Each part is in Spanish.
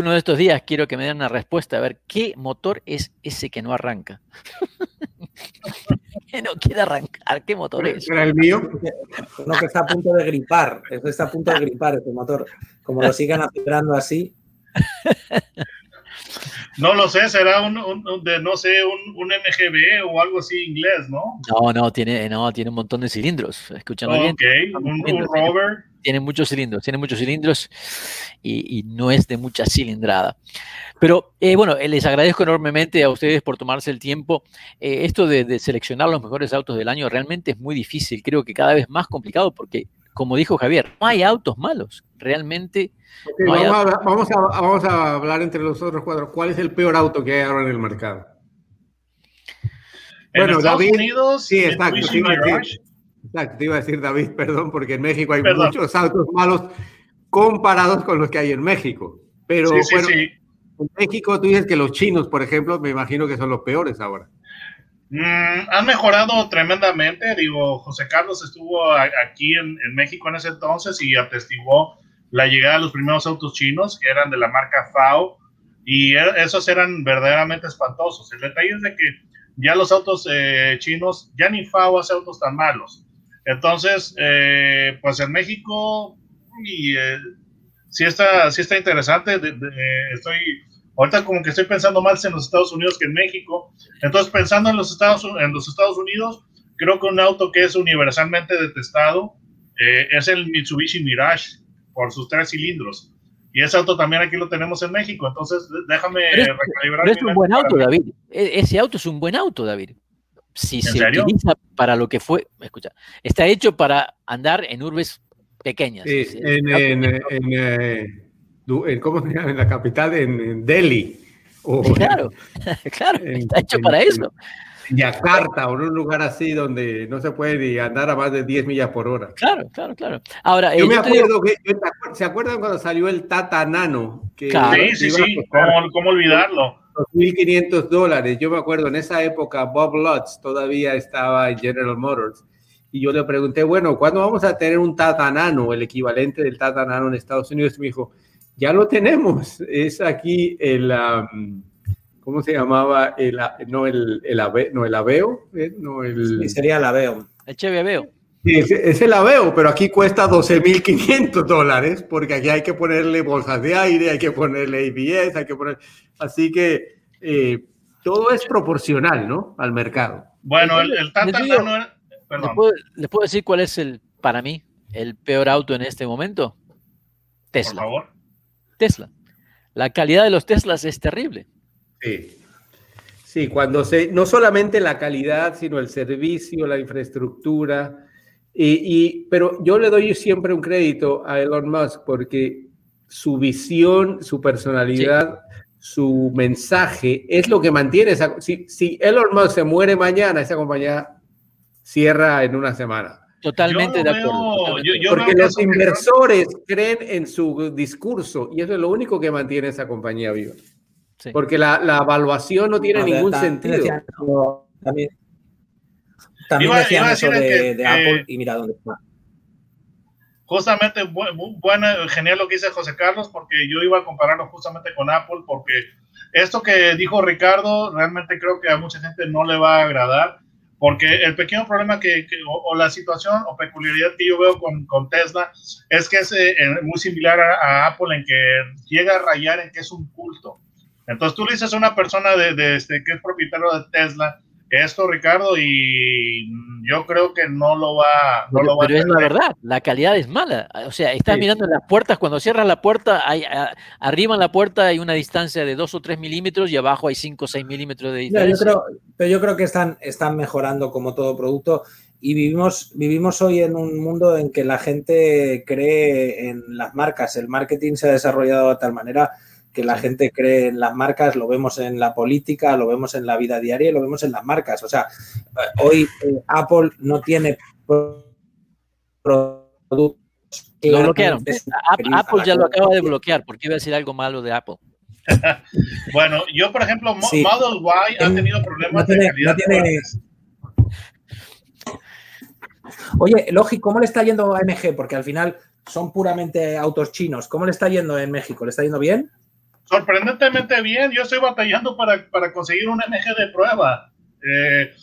Alguno de estos días quiero que me den una respuesta a ver qué motor es ese que no arranca. que no quiere arrancar, ¿qué motor es? Era el mío. Uno que está a punto de gripar, está a punto de gripar este motor. Como lo sigan acelerando así. No lo sé, será un, un- de, no sé, un, un MGB o algo así inglés, ¿no? No, no, tiene, no, tiene un montón de cilindros. Escúchame bien. Ok, un, un rover. Tiene muchos cilindros, tiene muchos cilindros y, y no es de mucha cilindrada. Pero eh, bueno, eh, les agradezco enormemente a ustedes por tomarse el tiempo. Eh, esto de, de seleccionar los mejores autos del año realmente es muy difícil. Creo que cada vez más complicado porque, como dijo Javier, no hay autos malos. Realmente no vamos, a, autos. vamos a- vamos a hablar entre los otros cuatro. ¿Cuál es el peor auto que hay ahora en el mercado? En Bueno, Estados David- Unidos, sí, exacto, te iba a decir. Exacto, te iba a decir David, perdón, porque en México hay Perdón. muchos autos malos comparados con los que hay en México. Pero Sí, sí, bueno, sí. en México tú dices que los chinos, por ejemplo, me imagino que son los peores ahora. Mm, han mejorado tremendamente. Digo, José Carlos estuvo aquí en, México en ese entonces y atestiguó la llegada de los primeros autos chinos que eran de la marca FAO y er- esos eran verdaderamente espantosos. El detalle es de que ya los autos eh, chinos, ya ni FAO hace autos tan malos. Entonces, eh, pues en México, y, eh, sí, está, sí está interesante. estoy, ahorita como que estoy pensando más en los Estados Unidos que en México. Entonces, pensando en los Estados, en los Estados Unidos, creo que un auto que es universalmente detestado eh, es el Mitsubishi Mirage por sus tres cilindros. Y ese auto también aquí lo tenemos en México. Entonces, déjame Pero es- recalibrar. Pero es un buen auto, David. E- Ese auto es un buen auto, David. Si se serio? utiliza para lo que fue, escucha, está hecho para andar en urbes pequeñas. Sí, en, en, en, eh, ¿cómo se llama? En la capital, en, en Delhi. O Claro, claro, en- está hecho en- para en- eso. en Yakarta o en un lugar así donde no se puede ni andar a más de 10 millas por hora. Claro, claro, claro. Ahora, eh, Yo me yo te digo- acuerdo que, yo ¿se acuerdan cuando salió el Tata Nano? Que Claro. Sí, sí, sí. ¿Cómo, cómo olvidarlo? 2.500 dólares. Yo me acuerdo, en esa época Bob Lutz todavía estaba en General Motors. Y yo le pregunté, bueno, ¿cuándo vamos a tener un Tata Nano, el equivalente del Tata Nano en Estados Unidos? Y me dijo, ya lo tenemos. Es aquí el, um, ¿cómo se llamaba? El, no, el, el, ave- no, el Aveo. eh, No, el, Sí, sería la veo. el Chevy Aveo. Sí, es, es el Aveo, pero aquí cuesta 12.500 dólares porque aquí hay que ponerle bolsas de aire, hay que ponerle ABS, hay que poner... Así que eh, todo es proporcional, ¿no? Al mercado. Bueno, el, el Tata Les digo- Nano era- ¿Les Perdón. puedo, les puedo decir cuál es el, para mí, el peor auto en este momento? Por Tesla. favor. Tesla. La calidad de los Teslas es terrible. Sí. Sí, cuando se, no solamente la calidad, sino el servicio, la infraestructura. Y, y- pero yo le doy siempre un crédito a Elon Musk porque su visión, su personalidad, su mensaje es lo que mantiene esa. Si, si Elon Musk se muere mañana, esa compañía cierra en una semana. Totalmente Yo de veo- acuerdo. totalmente yo- yo. Porque veo los que inversores creen en su discurso y eso es lo único que mantiene esa compañía viva. Sí. Porque la, la evaluación no tiene No, ningún sentido. decían eso- También, también Iba- decían iba eso de, que- de que- Apple y mira dónde está. Justamente, bu- bu- buena, genial lo que dice José Carlos, porque yo iba a compararlo justamente con Apple, porque esto que dijo Ricardo, realmente creo que a mucha gente no le va a agradar, porque el pequeño problema que, o, la situación o peculiaridad que yo veo con, con Tesla es que es eh, muy similar a, a Apple en que llega a rayar en que es un culto. Entonces tú le dices a una persona de, de este, que es propietario de Tesla esto, Ricardo, y yo creo que no lo va, no pero, lo va pero a es la verdad, la calidad es mala. O sea, estás Sí. mirando las puertas, cuando cierras la puerta, hay, a- arriba en la puerta hay una distancia de 2 o 3 milímetros y abajo hay 5 o 6 milímetros de No, yo distancia. creo, pero yo creo que están, están mejorando como todo producto y vivimos, vivimos hoy en un mundo en que la gente cree en las marcas. El marketing se ha desarrollado de tal manera que la gente cree en las marcas, lo vemos en la política, lo vemos en la vida diaria y lo vemos en las marcas. O sea, eh, hoy eh, Apple no tiene pro- productos. Lo bloquearon. Apple ya lo acaba de bloquear, porque iba a decir algo malo de Apple. Bueno, yo, por ejemplo, Mo- Sí. Model Y ha En- tenido problemas no tiene- de calidad. no tiene- fuertes. Oye, Logi, ¿cómo le está yendo a MG? Porque al final son puramente autos chinos. ¿Cómo le está yendo en México? ¿Le está yendo bien? Sorprendentemente bien. Yo estoy batallando para, para conseguir un MG de prueba. Eh,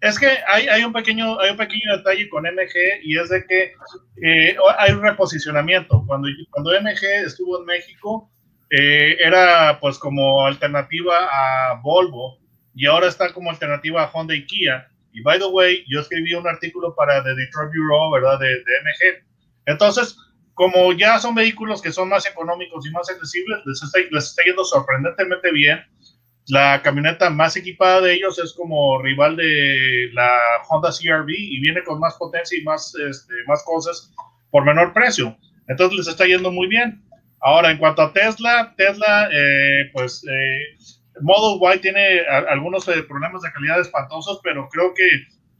es que hay, hay, un pequeño, hay un pequeño detalle con MG y es de que eh, hay un reposicionamiento. Cuando, cuando MG estuvo en México, eh, era pues como alternativa a Volvo y ahora está como alternativa a Honda y Kia. Y by the way, yo escribí un artículo para The Detroit Bureau, ¿verdad? De, de MG. Entonces, como ya son vehículos que son más económicos y más accesibles, les está, les está yendo sorprendentemente bien. La camioneta más equipada de ellos es como rival de la Honda CRV y viene con más potencia y más, este, más cosas por menor precio. Entonces les está yendo muy bien. Ahora, en cuanto a Tesla, Tesla, eh, pues eh, Model Y tiene a, algunos eh, problemas de calidad espantosos, pero creo que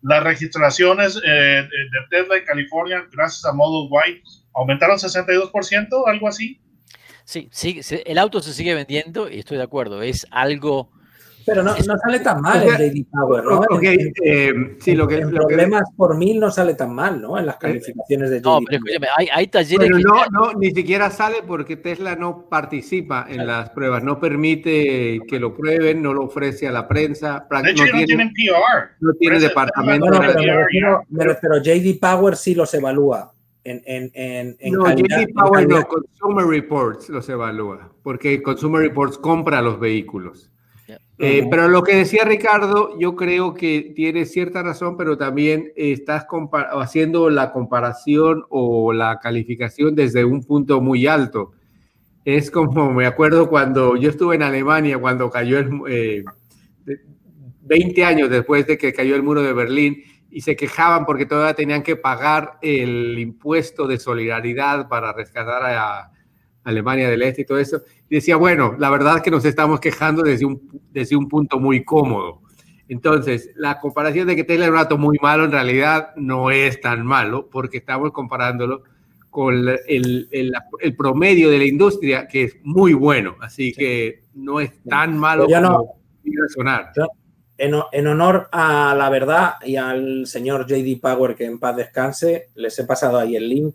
las registraciones eh, de, Tesla en California, gracias a Model Y, aumentaron 62%, algo así. Sí, sí, el auto se sigue vendiendo y estoy de acuerdo. Es algo. Pero no, no sale tan mal O sea, el JD Power, ¿no? En- eh, sí, lo que, en lo que- problemas por mil no sale tan mal, ¿no? En las calificaciones de JD No, pero Power. escúchame, hay, hay talleres Pero que no, no, ni siquiera sale porque Tesla no participa en las pruebas, no permite que lo prueben, no lo ofrece a la prensa, De hecho, no no tienen PR. no tiene departamento Bueno, no pero, tiene me PR, refiero- ya. me refiero, JD Power sí los evalúa en, en, en, en No, calidad. JD Power calidad. no, Consumer Reports los evalúa, porque Consumer Reports compra los vehículos. Ya. Eh, Ujú. pero lo que decía Ricardo, yo creo que tiene cierta razón, pero también estás haciendo la comparación o la calificación desde un punto muy alto. Es como me acuerdo cuando yo estuve en Alemania, cuando cayó el, eh, de- 20 años después de que cayó el muro de Berlín y se quejaban porque todavía tenían que pagar el impuesto de solidaridad para rescatar a Alemania del Este y todo eso. Y decía, bueno, la verdad es que nos estamos quejando desde un, desde un punto muy cómodo. Entonces, la comparación de que Tesla es un auto muy malo en realidad no es tan malo porque estamos comparándolo con el, el, el promedio de la industria que es muy bueno. Así que no es tan malo no- como quiere sonar. En, en honor a la verdad y al señor JD Power, que en paz descanse, les he pasado ahí el link.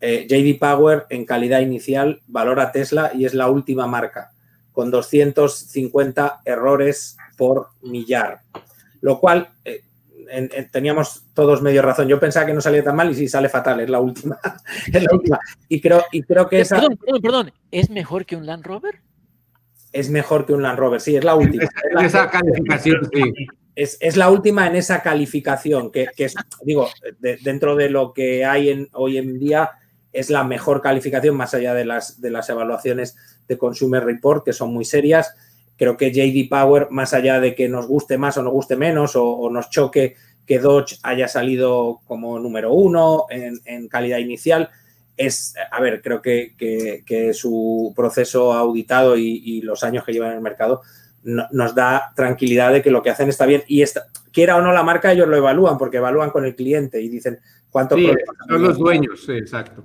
Eh, JD Power en calidad inicial valora Tesla y es la última marca, con 250 errores por millar. Lo cual eh, en- en- teníamos todos medio razón. Yo pensaba que no salía tan mal y sí sale fatal, es la última. es la última. Y creo, y creo que esa Perdón, perdón, perdón. ¿Es mejor que un Land Rover? Es mejor que un Land Rover. Sí, es la última. Es la- esa calificación, sí. es, es la última en esa calificación, que, que es, digo, de- dentro de lo que hay en, hoy en día, es la mejor calificación, más allá de las, de las evaluaciones de Consumer Report, que son muy serias. Creo que JD Power, más allá de que nos guste más o nos guste menos, o, o nos choque que Dodge haya salido como número uno en, en calidad inicial, es, a ver, creo que, que- que su proceso auditado y, y los años que llevan en el mercado no- nos da tranquilidad de que lo que hacen está bien. Y esta, quiera o no la marca, ellos lo evalúan, porque evalúan con el cliente y dicen Sí, problemas son los dueños, sí, exacto.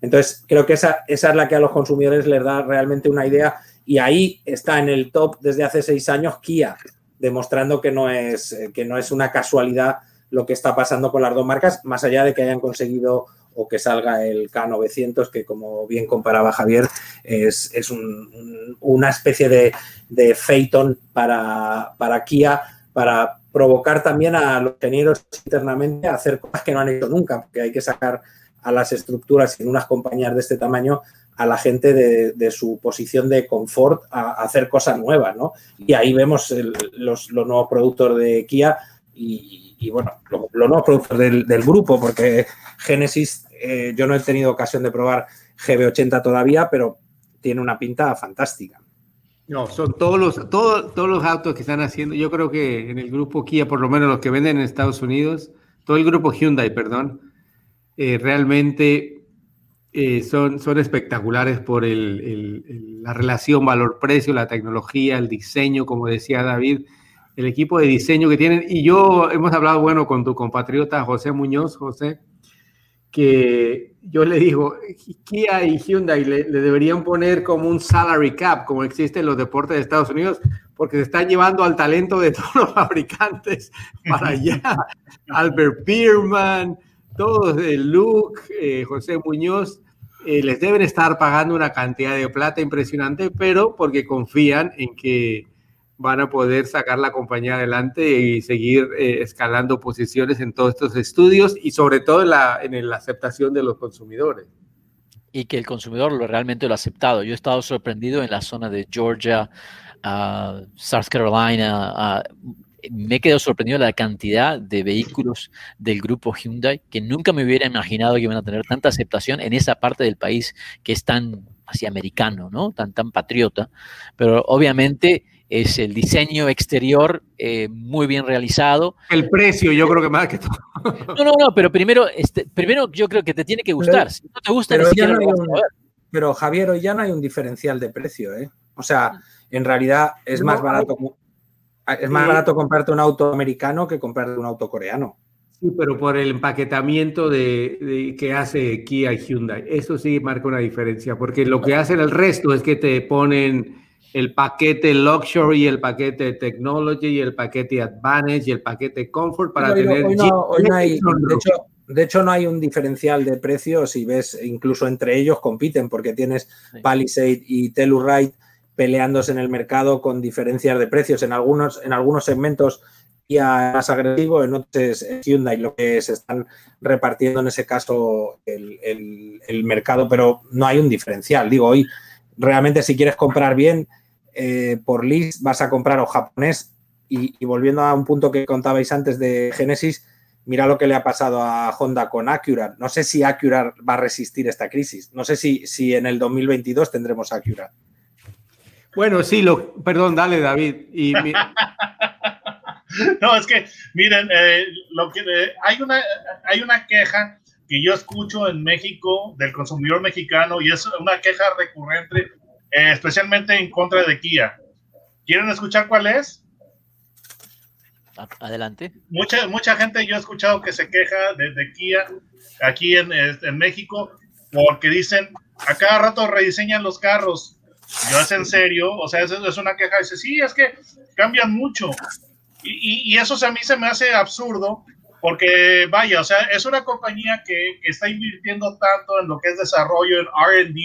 Entonces, creo que esa, esa es la que a los consumidores les da realmente una idea. Y ahí está en el top desde hace seis años Kia, demostrando que no es, eh, que no es una casualidad lo que está pasando con las dos marcas, más allá de que hayan conseguido o que salga el K900, que como bien comparaba Javier, es, es un- un- una especie de, de Phaeton para, para Kia, para provocar también a los ingenieros internamente a hacer cosas que no han hecho nunca, porque hay que sacar a las estructuras en unas compañías de este tamaño a la gente de, su posición de confort a, hacer cosas nuevas, ¿no? Y ahí vemos los, nuevos productos de Kia y, bueno, los, nuevos productos del, grupo, porque Genesis, eh, yo no he tenido ocasión de probar GB80 todavía, pero tiene una pinta fantástica. No, son todos los, todos, todos los autos que están haciendo, yo creo que en el grupo Kia, por lo menos los que venden en Estados Unidos, todo el grupo Hyundai, perdón, eh, realmente eh, son, son espectaculares por la relación valor-precio, la tecnología, el diseño, como decía David, el equipo de diseño que tienen. Y yo hemos hablado, bueno, con tu compatriota José Muñoz, José, que yo le digo, Kia y Hyundai le, deberían poner como un salary cap, como existe en los deportes de Estados Unidos, porque se están llevando al talento de todos los fabricantes para allá. Albert Pierman, todos, eh, Luke, eh, José Muñoz, eh, les deben estar pagando una cantidad de plata impresionante, pero porque confían en que van a poder sacar la compañía adelante y seguir escalando posiciones en todos estos estudios y sobre todo en la, en la aceptación de los consumidores. Y que el consumidor lo, realmente lo ha aceptado. Yo he estado sorprendido en la zona de Georgia, uh, South Carolina, uh, me quedo sorprendido de la cantidad de vehículos del grupo Hyundai que nunca me hubiera imaginado que iban a tener tanta aceptación en esa parte del país que es tan así americano, ¿no? Tan, tan patriota. Pero obviamente es el diseño exterior eh, muy bien realizado. El precio, yo creo que más que todo. No, no, no, pero primero, este, primero yo creo que te tiene que gustar. si no te gusta, pero, pero Javier, hoy ya no hay un diferencial de precio, ¿eh? O sea, en realidad es más barato es más barato comprarte un auto americano que comprarte un auto coreano. Sí, pero por el empaquetamiento de, que hace Kia y Hyundai. Eso sí marca una diferencia, porque lo que hacen el resto es que te ponen el paquete Luxury, el paquete Technology, y el paquete Advantage y el paquete Comfort para tener... de, hecho, no hay un diferencial de precios si ves, incluso entre ellos compiten, porque tienes Palisade y Telluride peleándose en el mercado con diferencias de precios. En algunos, en algunos segmentos ya más agresivo, en otros es Hyundai lo que se están repartiendo en ese caso el, mercado, pero no hay un diferencial. Digo, hoy realmente si quieres comprar bien eh, por list vas a comprar o japonés y, volviendo a un punto que contabais antes de Genesis, mira lo que le ha pasado a Honda con Acura. No sé si Acura va a resistir esta crisis. No sé si, si en el 2022 tendremos Acura. Bueno, sí, lo, perdón, dale, David. Y no, es que, miren, eh, lo que, eh, hay, una, hay una queja que yo escucho en México del consumidor mexicano y es una queja recurrente, eh, especialmente en contra de Kia. ¿Quieren escuchar cuál es? Adelante. Mucha, mucha gente yo he escuchado que se queja de, Kia aquí en, en México porque dicen, a cada rato rediseñan los carros yo es en serio, o sea, es, es una queja, dice, sí, es que cambian mucho. Y, y, eso a mí se me hace absurdo, porque vaya, o sea, es una compañía que, que está invirtiendo tanto en lo que es desarrollo, en RD,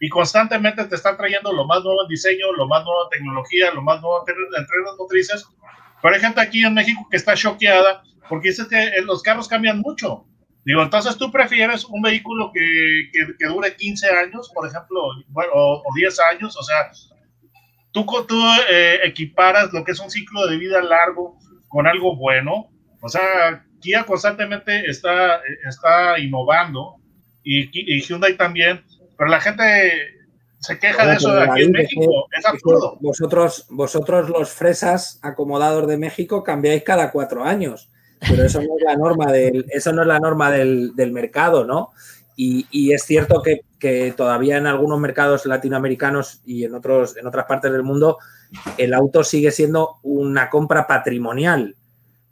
y constantemente te están trayendo lo más nuevo en diseño, lo más nuevo en tecnología, lo más nuevo en entregas motrices. Pero hay gente aquí en México que está choqueada porque dice que los carros cambian mucho. Digo, entonces tú prefieres un vehículo que, que, dure 15 años, por ejemplo, bueno, o, 10 años, o sea, tú, tú eh, equiparas lo que es un ciclo de vida largo con algo bueno, o sea, Kia constantemente está, está innovando y, y Hyundai también, pero la gente se queja de eso de aquí en México, es absurdo. Vosotros, vosotros los fresas acomodados de México cambiáis cada cuatro años pero eso no es la norma del, eso no es la norma del, mercado, ¿no? Y, es cierto que, todavía en algunos mercados latinoamericanos y en, otros, en otras partes del mundo el auto sigue siendo una compra patrimonial,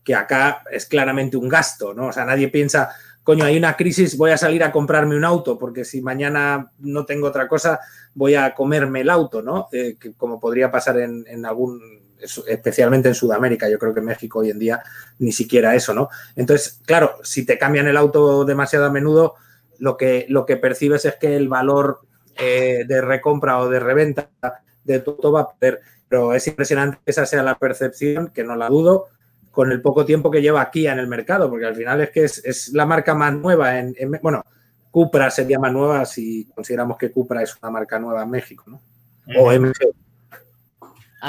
que acá es claramente un gasto, ¿no? O sea, nadie piensa, coño, hay una crisis, voy a salir a comprarme un auto, porque si mañana no tengo otra cosa, voy a comerme el auto, ¿no? Eh, como podría pasar en, en algún especialmente en Sudamérica. Yo creo que en México hoy en día ni siquiera eso, ¿no? Entonces, claro, si te cambian el auto demasiado a menudo, lo que, lo que percibes es que el valor eh, de recompra o de reventa de tu auto va a perder. Pero es impresionante que esa sea la percepción, que no la dudo, con el poco tiempo que lleva aquí en el mercado, porque al final es que es, la marca más nueva en, bueno, Cupra sería más nueva si consideramos que Cupra es una marca nueva en México, ¿no? O MG.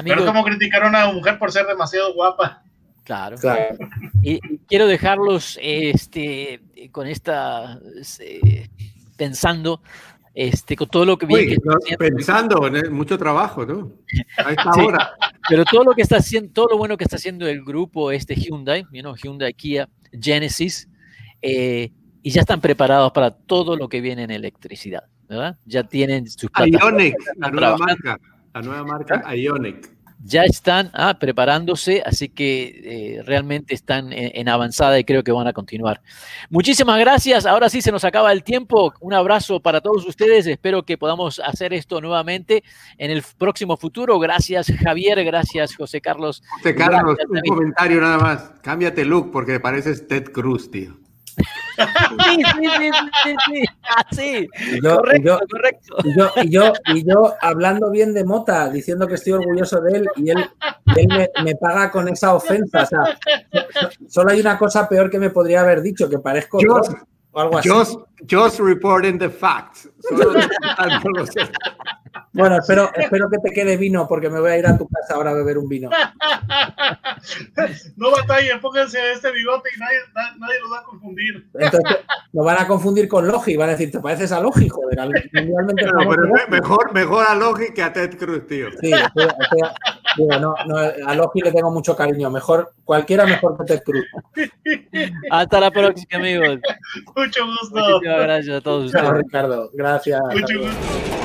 Pero es como criticaron a una mujer por ser demasiado guapa. Claro. claro. Y, quiero dejarlos este, con esta, eh, pensando este, con todo lo que viene. pensando, mucho trabajo, ¿no? A esta hora. Pero todo lo que está haciendo, todo lo bueno que está haciendo el grupo este Hyundai, you know, Hyundai, Kia, Genesis, eh, y ya están preparados para todo lo que viene en electricidad, ¿verdad? Ya tienen sus Ionic, la nueva marca, la nueva marca Ionic ya están ah, preparándose, así que eh, realmente están en, avanzada y creo que van a continuar. Muchísimas gracias. Ahora sí se nos acaba el tiempo. Un abrazo para todos ustedes. Espero que podamos hacer esto nuevamente en el próximo futuro. Gracias Javier, gracias José Carlos. José Carlos, un comentario nada más. Cámbiate look porque pareces Ted Cruz, tío. Sí, sí, sí, sí, sí. Y yo, correcto, correcto. Y yo, y yo, y yo hablando bien de Mota, diciendo que estoy orgulloso de él y él, él me, me, paga con esa ofensa. O sea, solo hay una cosa peor que me podría haber dicho, que parezco just, o algo así. Just, just reporting the facts. Solo Bueno, espero, espero que te quede vino porque me voy a ir a tu casa ahora a beber un vino. No batallen, pónganse este bigote y nadie, nadie los va a confundir. Entonces, lo van a confundir con Logi, van a decir, ¿te pareces a Logi? Joder, no, pero mejor, mejor a Logi que a Ted Cruz, tío. Sí, no, no, a Logi le tengo mucho cariño. Mejor, cualquiera mejor que Ted Cruz. Hasta la próxima, amigos. Mucho gusto. Muchas gracias a todos ustedes. Ricardo. Gracias. Mucho gusto.